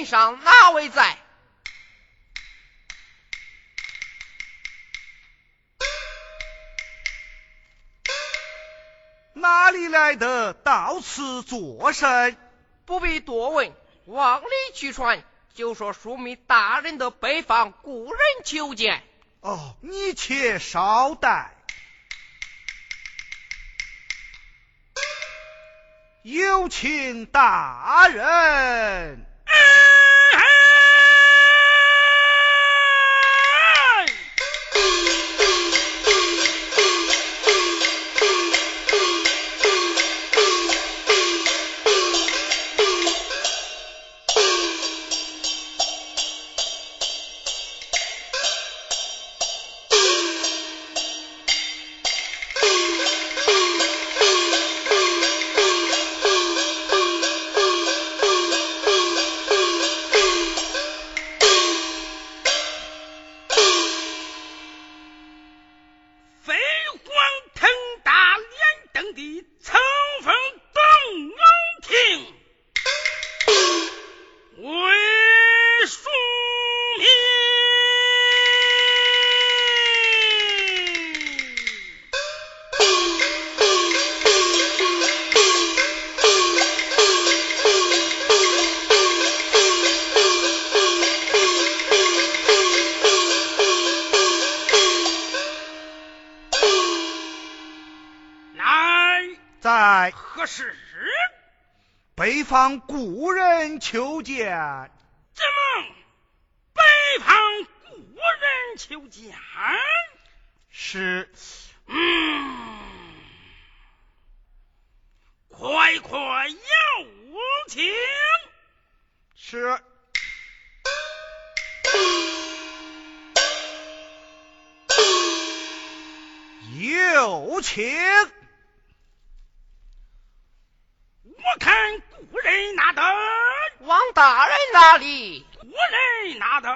门上哪位在？哪里来的到此作甚？不必多问，往里去传，就说枢密大人的北方故人求见。哦，你且稍待，有请大人。在何时？北方故人求见，怎么北方故人求见？是，嗯，快快有请。是，有请。我看故人拿灯，王大人哪里？故人拿灯，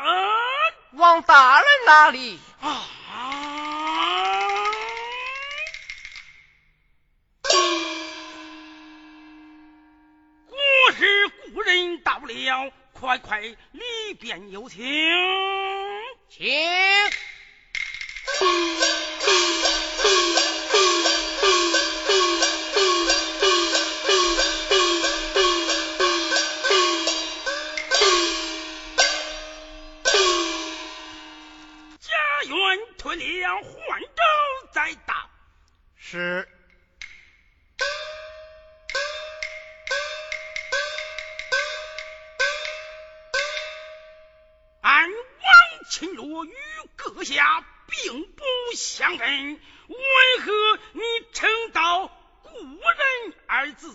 王大人哪里？啊！我是故人到了，快快里边有请，请。是，俺王钦若与阁下并不相认，为何你称道故人二字？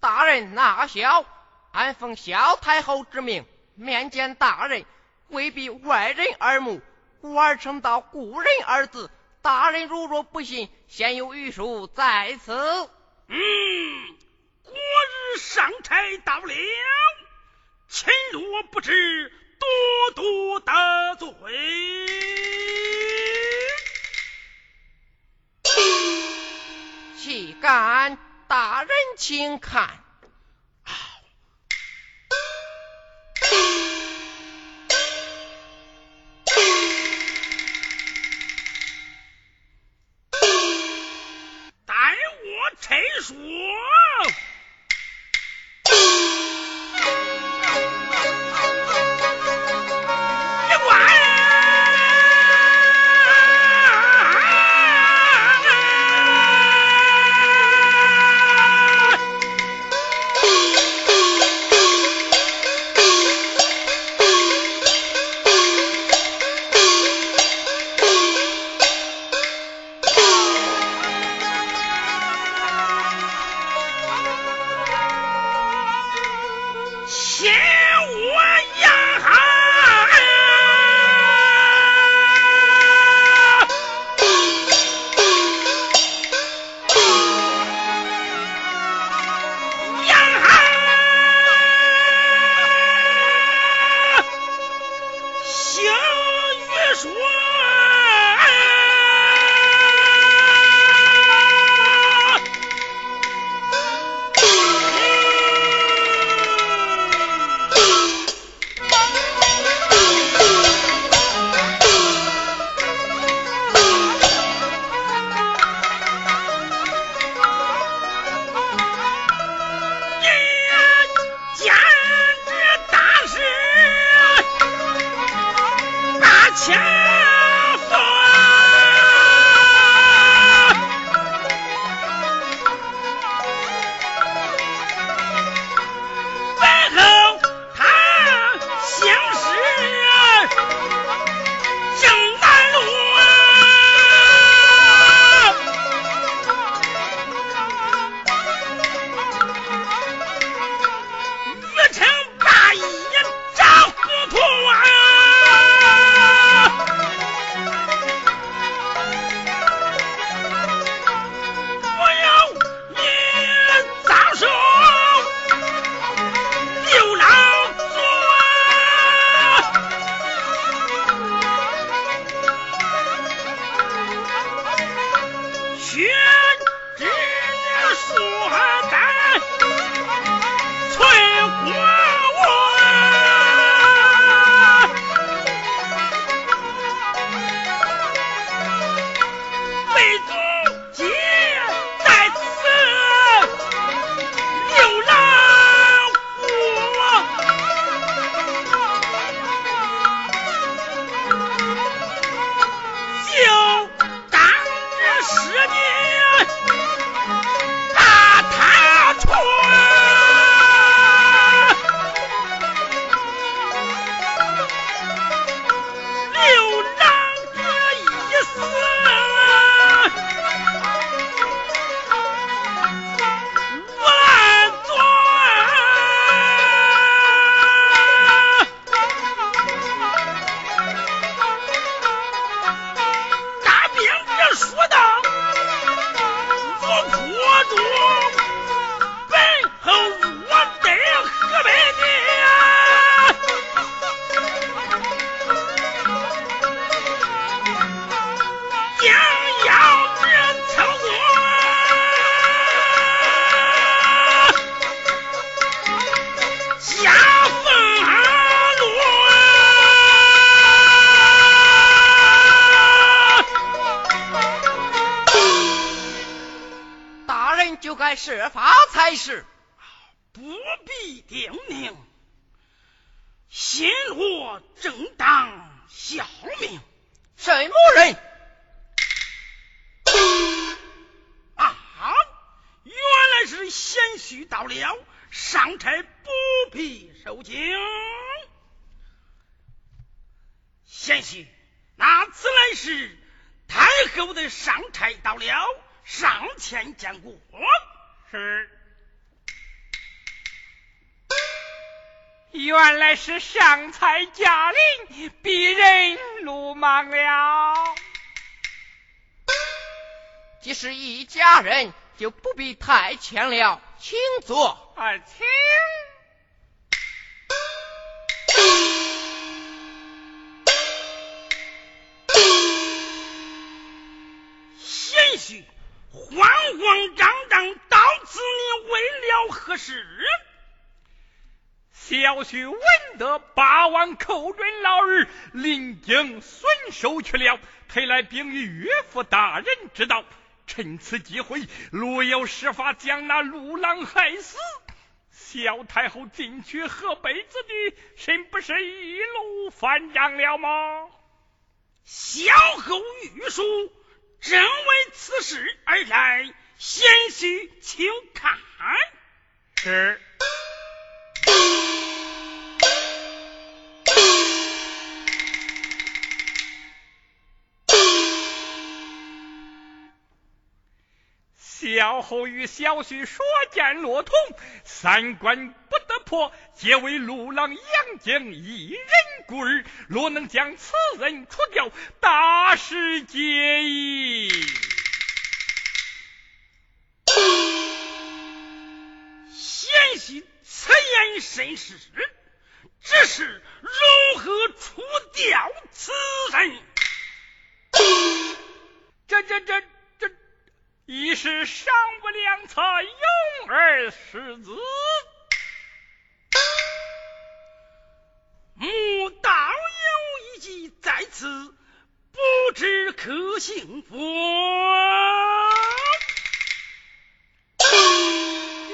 大人纳笑，俺奉萧太后之命面见大人，未必外人耳目，故而称道故人二字。大人如若不信，先有御书在此。嗯，国日上差到了，秦若不知，多多得罪。岂敢？大人请看。上前见过。是，原来是上才驾临，鄙人鲁莽了。既是一家人，就不必太谦了，请坐。啊，请。贤婿，慌慌张张到此，你为了何事？小婿闻得八王寇准老儿临京损手去了，特来禀与岳父大人知道，趁此机会，如有施法将那陆郎害死，小太后进去河北子弟，甚不是一路翻账了吗？小后御书。正为此事而来，贤婿请看。是。小侯与小婿所见落同，三观不我，皆为陆郎杨将一人孤儿，若能将此人除掉，大事皆矣。贤婿此言甚是，只是如何除掉此人？这这这这，一是上不良策，用而失之。幸福？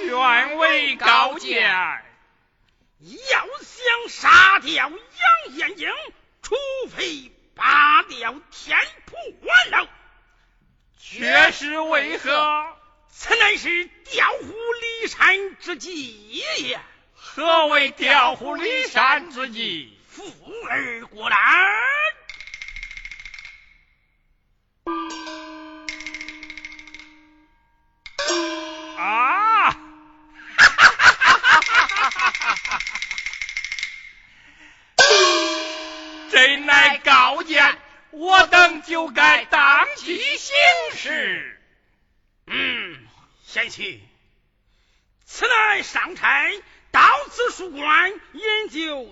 愿为高见。要想杀掉杨延英，除非拔掉天破楼。却是为何？此乃是调虎离山之计也。何为调虎离山之计？富而过来。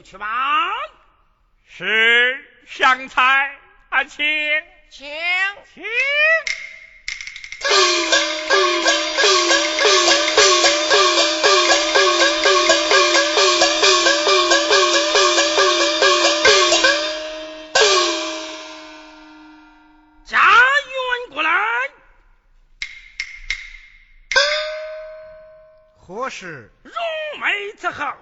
去吧。是香菜，啊，请请请。家园过来，何事？梅子后，来，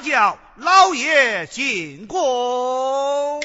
叫，老爷进宫。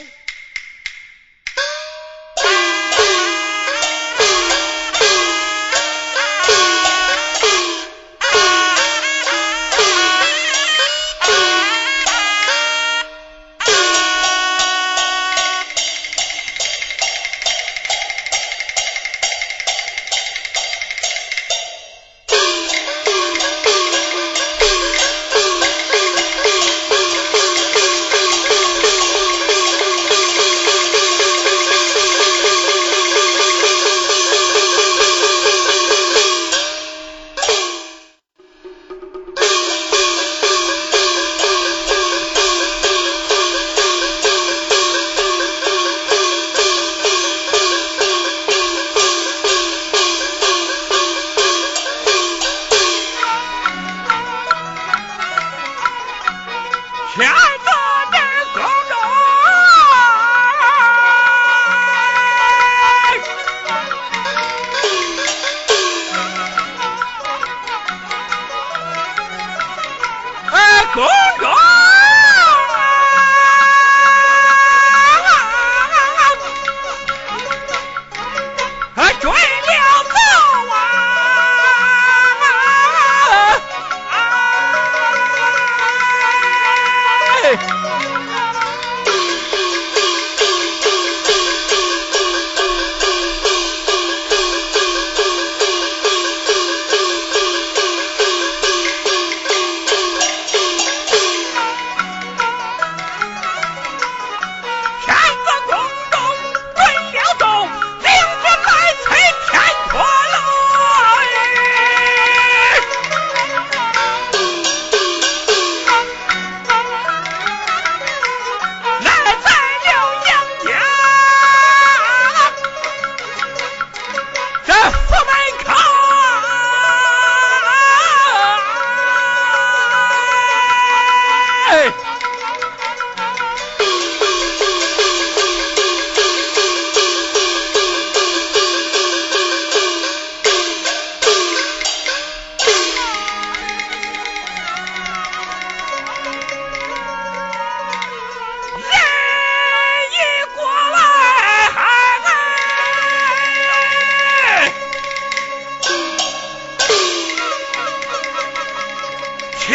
青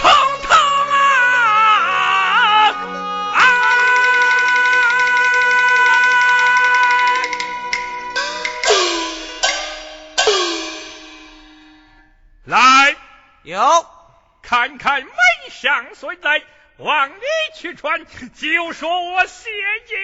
葱葱啊，来哟，看看门上所在，往里去穿，就说我邪精。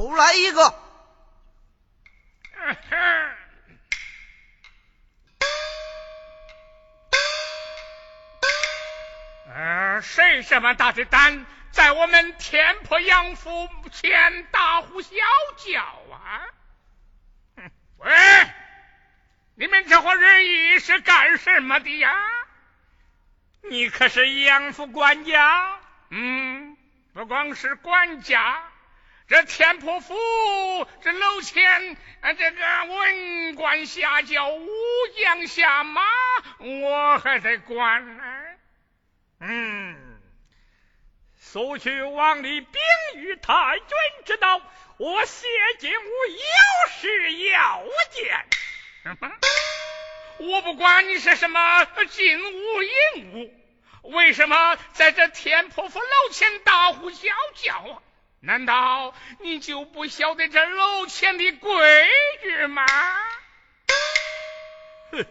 吗？出来一个。呃，谁这么大的胆，在我们天婆杨府前大呼小叫啊？喂，你们这伙人意是干什么的呀？你可是杨府管家？嗯，不光是管家，这天婆府这楼前这个文官下轿、武将下马，我还得管呢。嗯，速去王里禀与太君知道，我谢金吾有事要见。我不管你是什么金吾银吾，为什么在这天婆府楼前大呼小叫啊？难道你就不晓得这楼前的规矩吗？哼，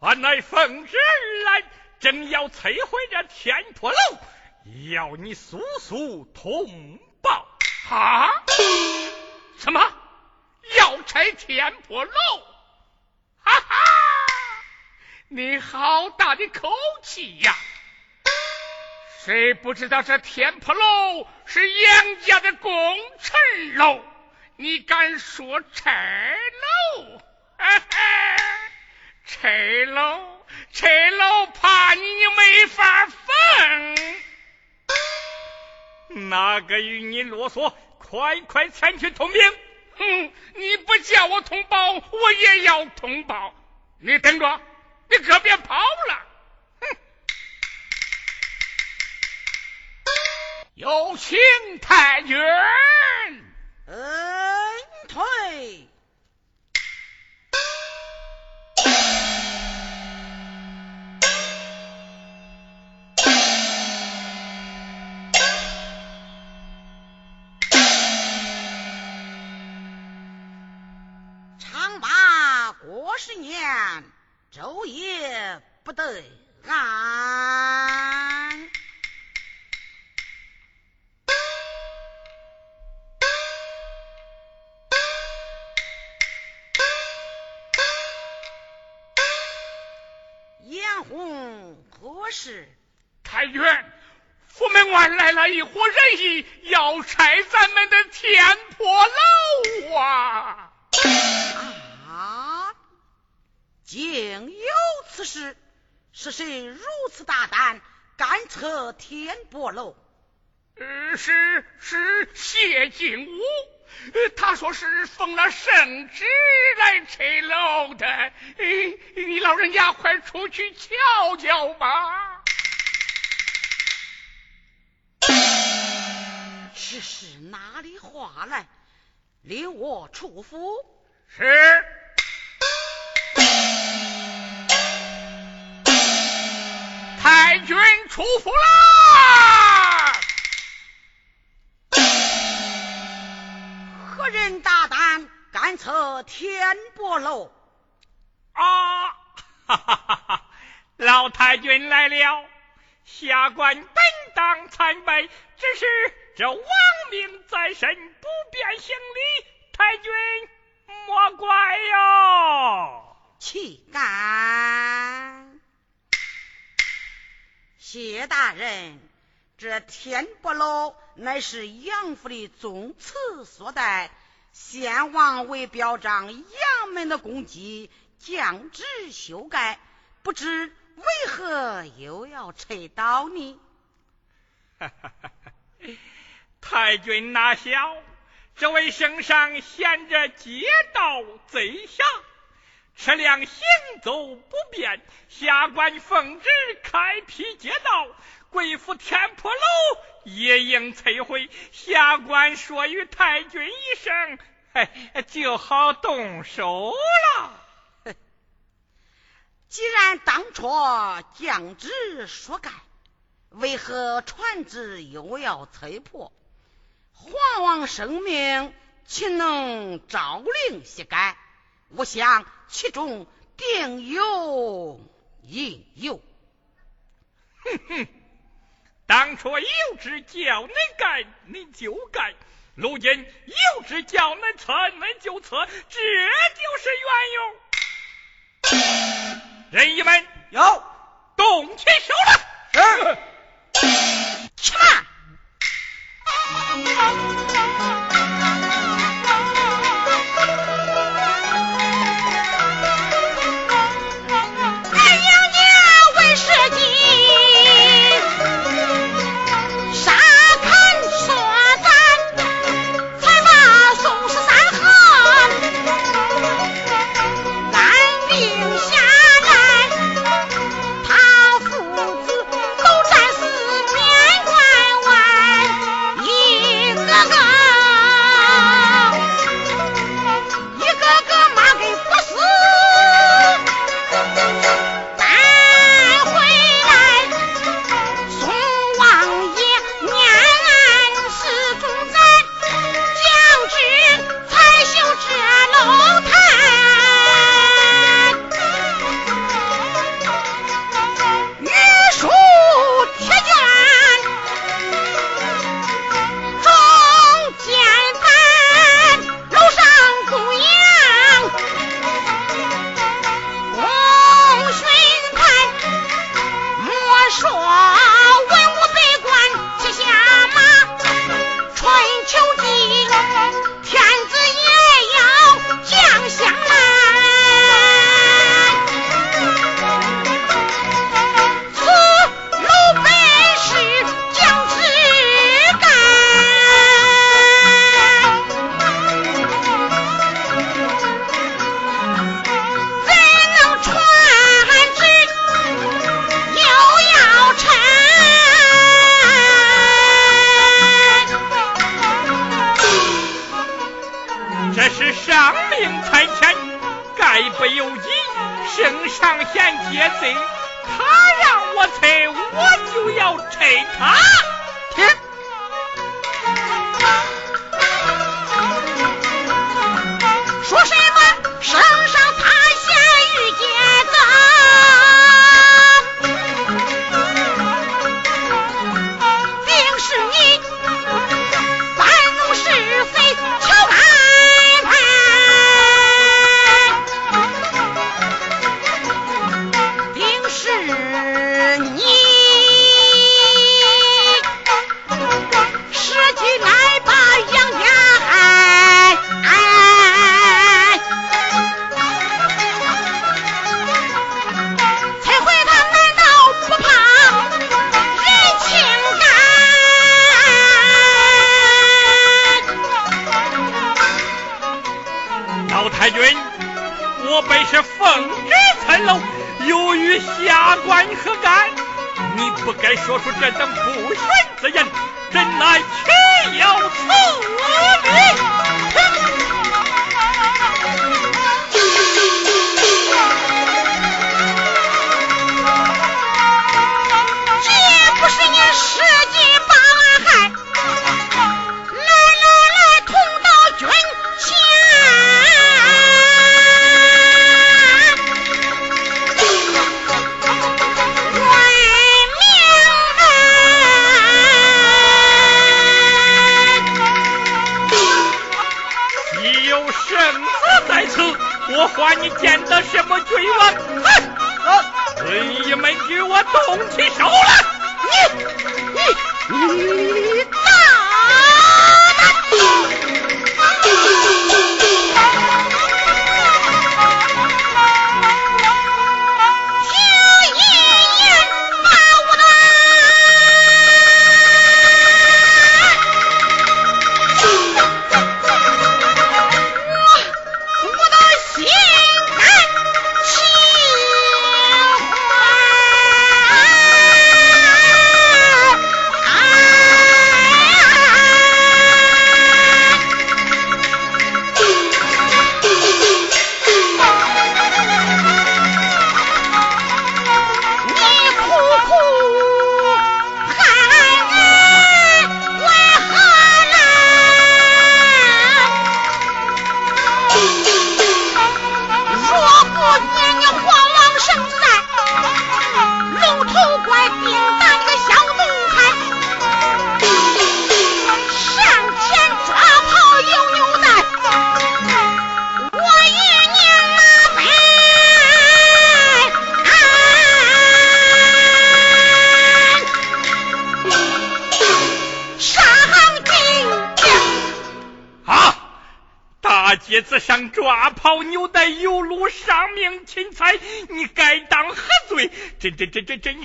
俺乃奉旨而来。正要摧毁这天破楼，要你速速通报。啊？什么？要拆天破楼？哈哈！你好大的口气呀！谁不知道这天破楼是杨家的功臣楼？你敢说拆楼？哈哈！拆楼？拆楼怕你没法分，哪个与你啰嗦？快快前去通禀！哼，你不叫我通报，我也要通报。你等着，你可别跑了！有请太君。嗯，退。十年昼夜不得安，何事？太君，府门外来了一伙人役，要拆咱们的天破楼啊！啊竟有此事！是谁如此大胆，敢拆天波楼？呃，是是谢景武，他说是奉了圣旨来拆楼的。你老人家快出去瞧瞧吧。这是哪里话来？令我出府。是。太君出府啦！何人大胆敢测天波楼？啊！哈哈哈哈！老太君来了，下官本当参拜，只是这亡命在身，不便行礼，太君莫怪哟。岂敢！谢大人，这天波楼乃是杨府的宗祠所在，先王为表彰杨门的功绩，降旨修改，不知为何又要拆倒呢？太君哪晓，这位圣上嫌着街道贼杀，车辆行走不便，下官奉旨开辟街道，贵府天破楼也应摧毁。下官说与太君一声，哎，就好动手了。既然当初降旨说改，为何传旨又要摧破？皇王圣命，岂能朝令夕改？我想其中定有隐忧。哼哼，当初有旨叫恁改，恁就改；如今有旨叫恁撤，恁就撤，这就是缘由。人一们，有动起手来！是。去吧。Virginia.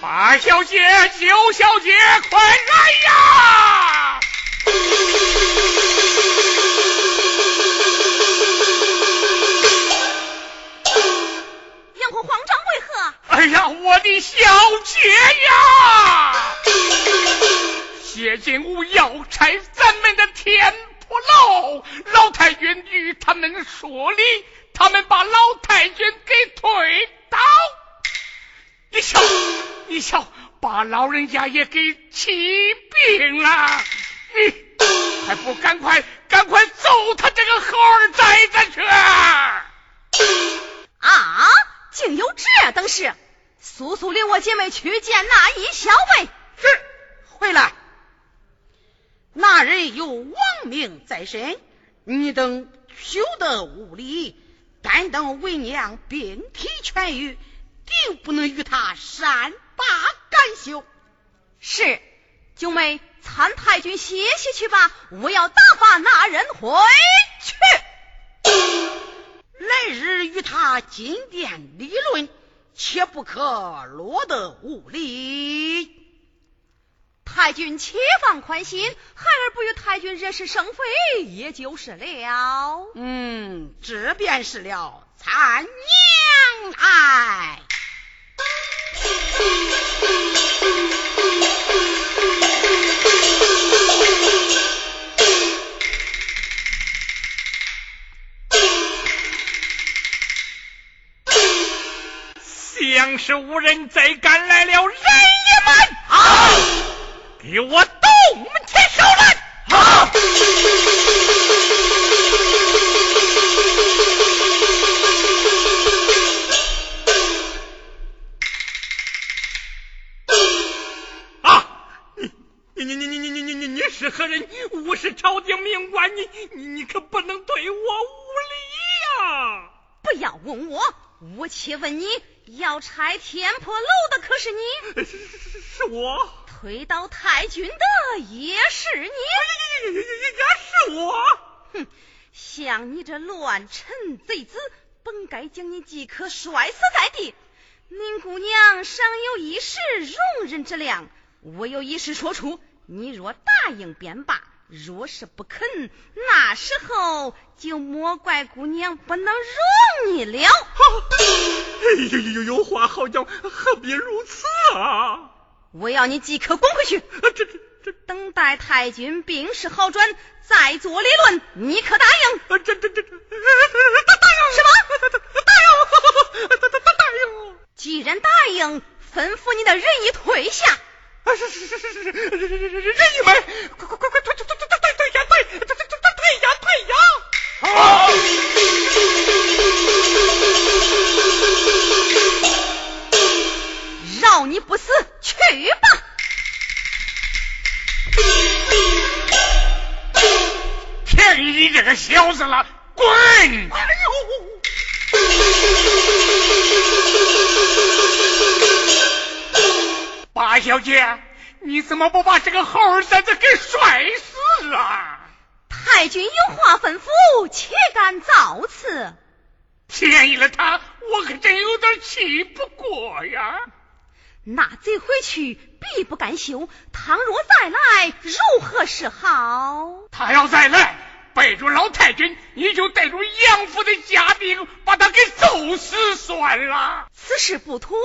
八小姐、九小姐，快来呀！杨虎慌张为何？哎呀，我的小姐呀！谢金吾要拆咱们的天婆楼，老太君与他们说理，他们把老太君给推倒。你瞧，你瞧，把老人家也给气病了，你还不赶快赶快揍他这个猴儿崽子去！啊，竟有这等事！速速领我姐妹去见那一小辈。是，回来。那人有亡命在身，你等休得无礼。但等为娘病体痊愈，定不能与他善罢甘休。是，九妹参太君歇息去吧，我要打发那人回去。来日与他进殿理论，切不可落得无礼。太君且放宽心，孩儿不与太君惹是生非，也就是了。嗯，这便是了，参娘爱。想是无人再赶来了，人也们，好，给我动起手来！好。你你你可不能对我无礼呀！不要问我，我且问你，要拆天破楼的可是你？是是是我。推倒太君的也是你？也也也也是我。哼，像你这乱臣贼子，本该将你即刻摔死在地。林姑娘尚有一时容忍之量，我有一事说出，你若答应便罢；若是不肯，那时候就莫怪姑娘不能容你了。哎呦呦呦，有话好讲，何必如此啊？我要你即刻滚回去！这这这，等待太君病势好转，再做理论。你可答应？这这这，答应 什么？答应？答 答答应？既然答应，吩咐你的人已退下。啊，是是是是是是，人一们，快快快快退退退退退退下退，退退退退下退下。好。饶你不死，去吧！便宜你这个小子了，滚！八小姐，你怎么不把这个猴崽子给摔死啊？太君有话吩咐，岂敢造次？便宜了他，我可真有点气不过呀。那贼回去必不甘休，倘若再来，如何是好？他要再来，背着老太君，你就带着杨府的家丁，把他给揍死算了。此事不妥，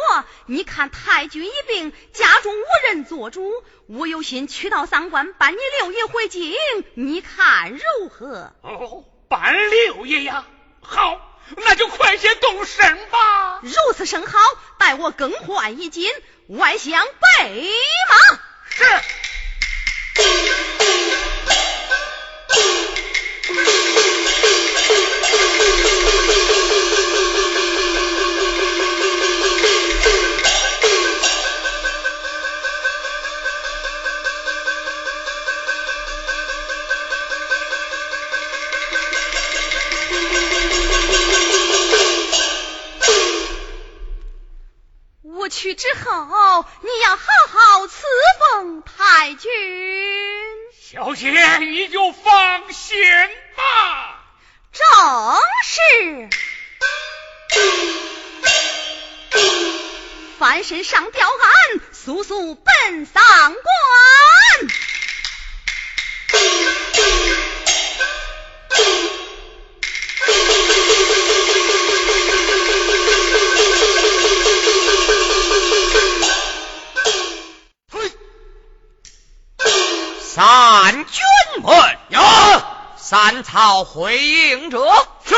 你看太君一病，家中无人做主，我有心取到三关，搬你六爷回京，你看如何？哦，搬六爷呀，好。那就快些动身吧。如此甚好，待我更换衣襟，外向备马。是。去之后你要好好侍奉太君。小姐你就放心吧正是。翻身上吊案速速奔丧哎呀三草回应者。是。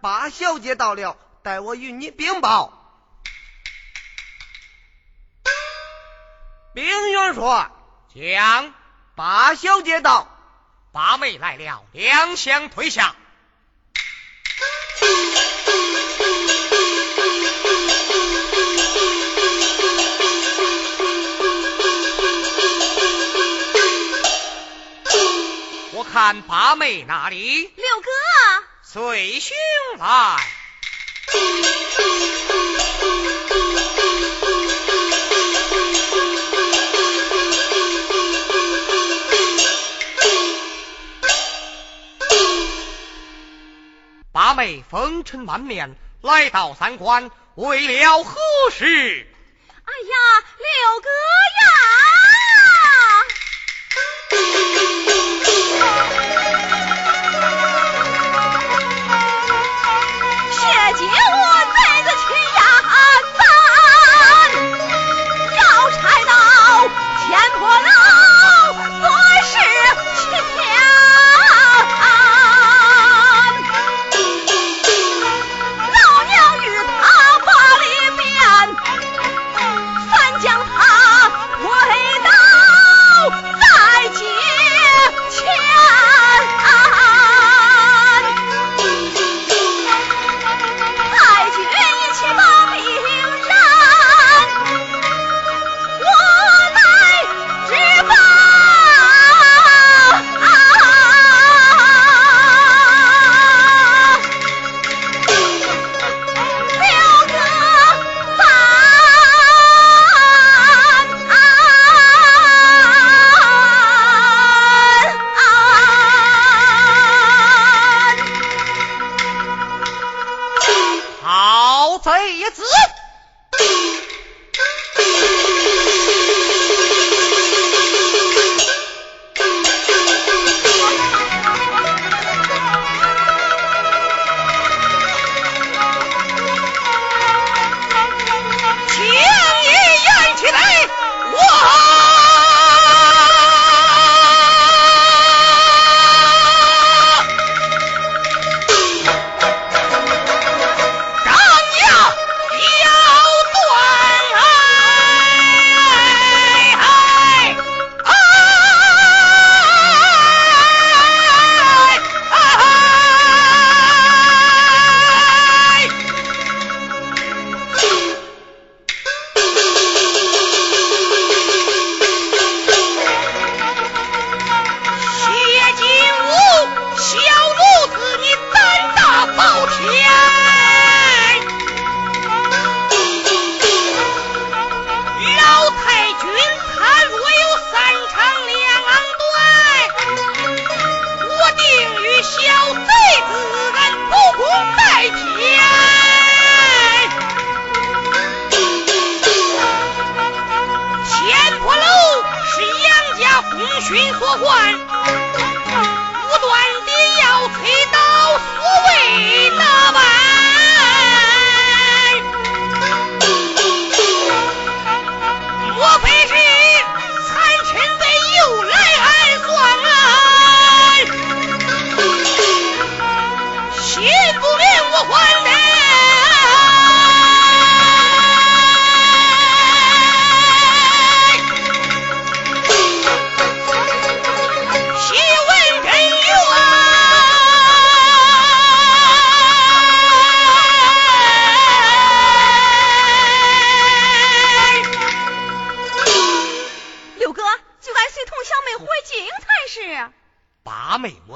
八小姐到了，待我与你禀报。禀元帅，将八小姐到。八妹来了，两相退下。我看八妹哪里？六哥，随兄来。八妹风尘满面来到三关，为了何事？哎呀，六哥呀！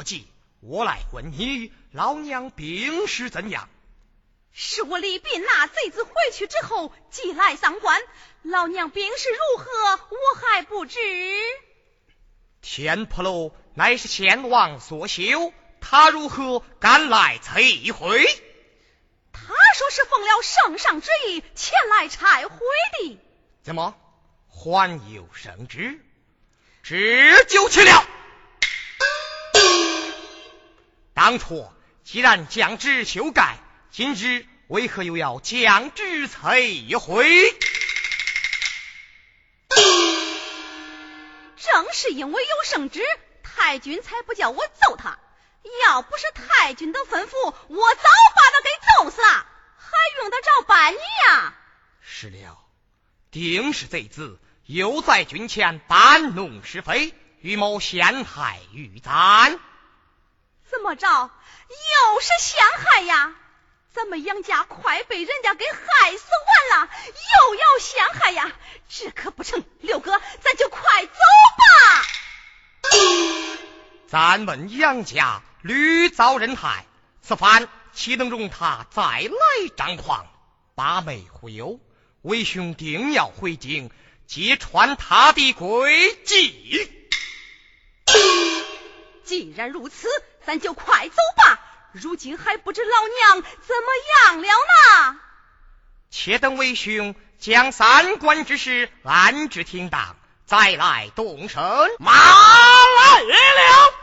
八妹莫急，我来问你，老娘病势怎样？是我李斌那贼子回去之后，即来丧关。老娘病势如何，我还不知。天婆楼乃是先王所修，他如何敢来摧毁？他说是奉了圣上之意前来拆毁的。怎么还有圣旨？这就去了。当初既然将旨修改，今日为何又要将旨摧毁？正是因为有圣旨，太君才不叫我揍他。要不是太君的吩咐，我早把他给揍死了，还用得着办你呀？是了，定是贼子又在军前搬弄是非，预谋陷害玉簪。怎么着？又是陷害呀？咱们杨家快被人家给害死完了，又要陷害呀？这可不成！六哥，咱就快走吧。咱们杨家屡遭人害，此番岂能容他再来张狂？八妹忽悠，为兄定要回京，揭穿他的诡计。既然如此，咱就快走吧。如今还不知老娘怎么样了呢。且等为兄将三关之事安置停当，再来动身。马来了。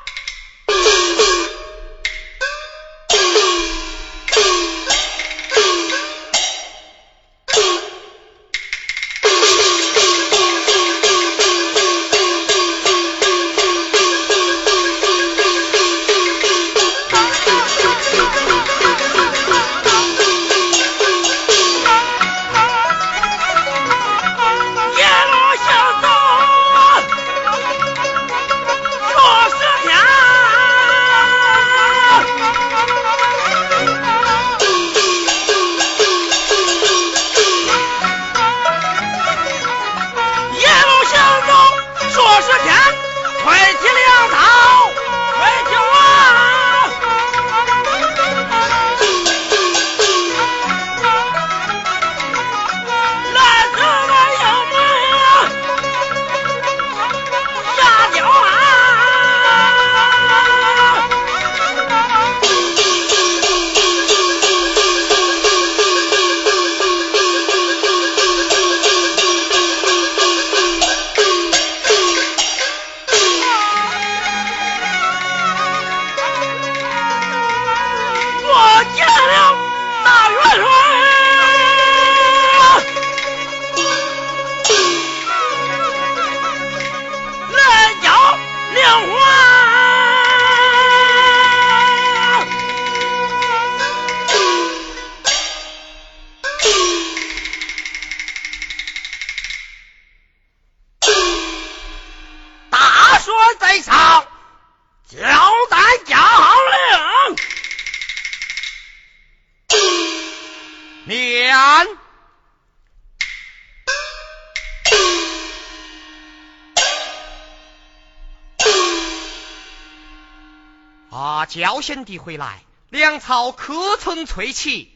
焦贤弟回来，粮草可曾催齐？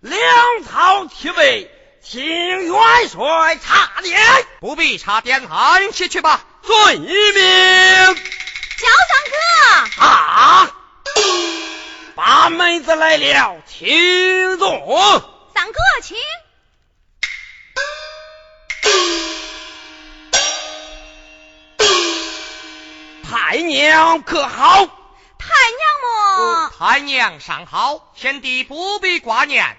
粮草齐备，请元帅查点。不必查点，安歇去吧。遵命。焦三哥。啊！八妹子来了，请坐。三哥，请。太娘可好？太娘尚好，贤弟不必挂念。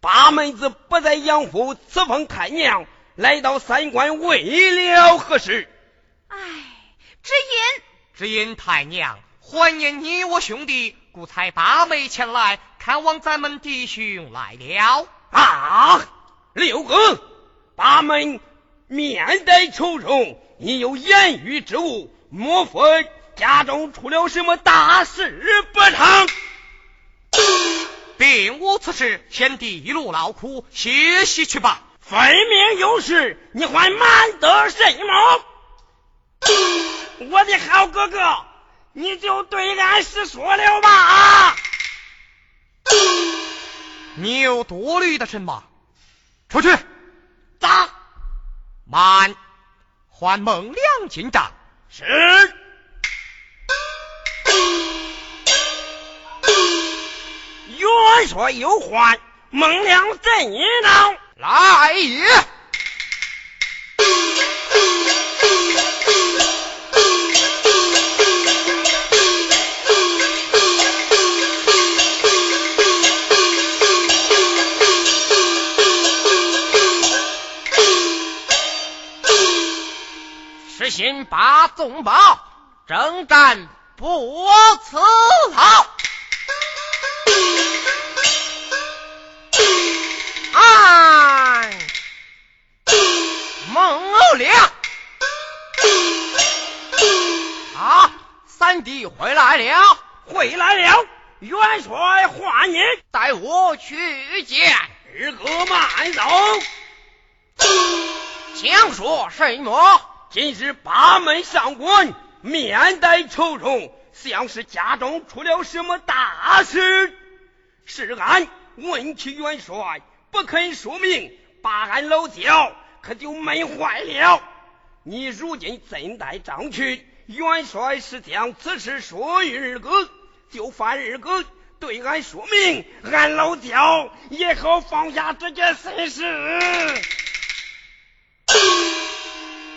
八妹子不在养父，此奉太娘来到三关，为了何事？唉，只因只因太娘怀念你我兄弟，故才八妹前来看望咱们弟兄来了。啊，六哥，八妹面带愁容，你有言语之物，莫非？家中出了什么大事不成？并无此事，贤弟一路劳苦，歇息去吧。分明有事，你还瞒得什么？我的好哥哥，你就对俺实说了吧。你有多虑的什么？出去。打。慢，还孟良进帐。是。元帅有唤，孟良镇一闹？来也！实行八纵宝，征战不辞劳。弟回来了，回来了，元帅唤你，带我去见二哥慢走。想说什么？今日八门上官面带愁容，像是家中出了什么大事。是俺问起元帅，不肯说明，把俺老焦可就闷坏了。你如今怎带张去？元帅是将此事说与二哥，就烦二哥对俺说明，俺老刁也好放下这件私事。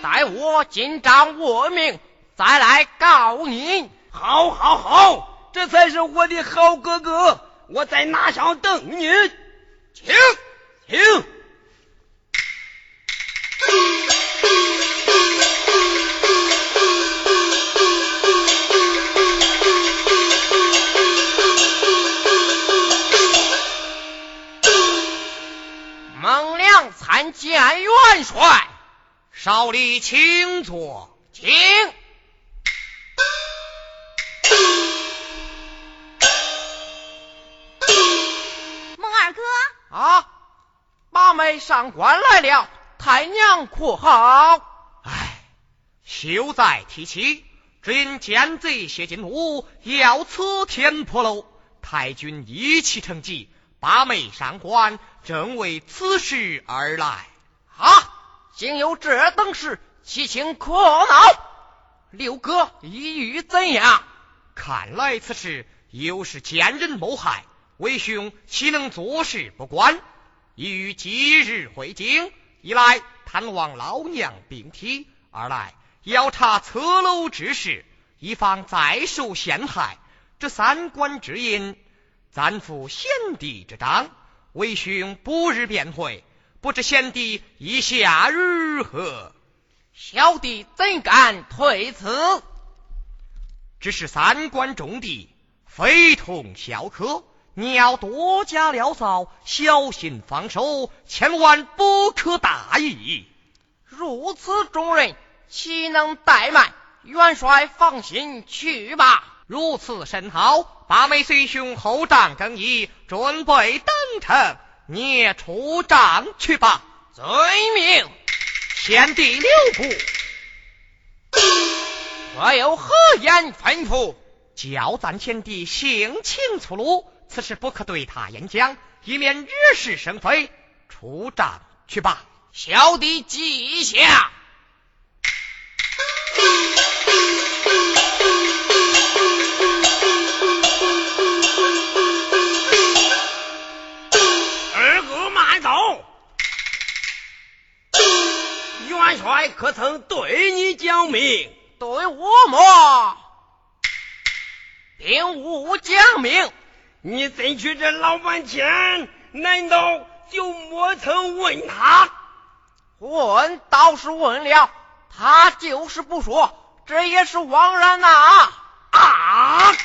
待我进帐问明，再来告你。好，好，好，这才是我的好哥哥。我在哪上等你？请，请。参见元帅。少礼，请坐，请。孟二哥啊，八妹上官来了，太娘可好？唉，休再提起。只因奸贼谢进屋，要此天破楼，太君一气成疾，八妹上官正为此事而来。啊！竟有这等事，其情可恼。六哥意欲怎样？看来此事又是奸人谋害，为兄岂能坐视不管？意欲即日回京，一来探望老娘病体，二来要查侧楼之事，以防再受陷害。这三官之因，暂负贤弟之章，为兄不日便回。不知贤弟意下如何？小弟怎敢退辞？只是三关重地，非同小可，你要多加料骚，小心防守，千万不可大意。如此重任，岂能怠慢？元帅放心去吧。如此甚好，八妹随兄后帐更衣，准备登城。你也出帐去吧，遵命。贤弟留步。我有何言吩咐？叫咱贤弟性情粗鲁，此事不可对他言讲，以免惹是生非。出帐去吧，小弟记下。帅可曾对你讲明？对我么，并无讲明。你进去这老半天，难道就没曾问他？问倒是问了，他就是不说，这也是枉然呐！啊！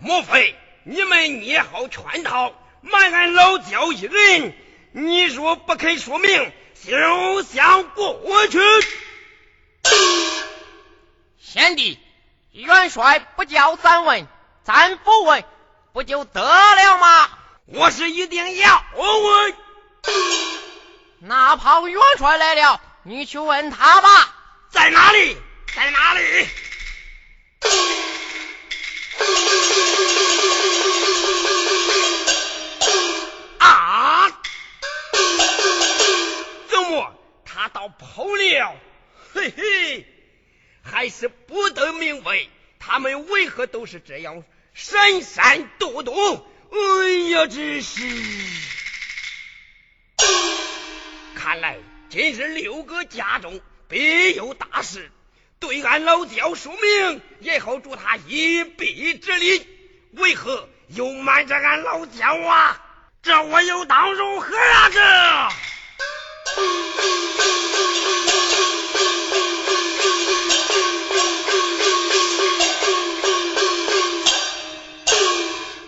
莫非你们捏好圈套，瞒俺老焦一人？你若不肯说明，休想过去。贤弟，元帅不叫咱问，咱不问，不就得了吗？我是一定要问。哪怕元帅来了，你去问他吧。在哪里？在哪里？跑了，嘿嘿，还是不得明白，他们为何都是这样神山躲躲？哎呀，真是！看来今日六哥家中必有大事，对俺老刁说明，也好助他一臂之力。为何又瞒着俺老刁啊？这我又当如何啊？这？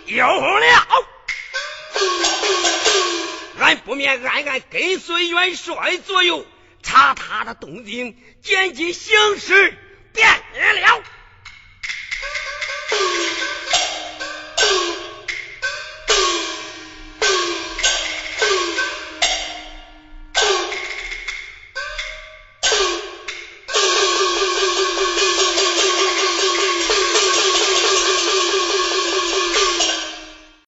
有了，俺不免暗暗跟随元帅左右，查他的动静，见机行事便了。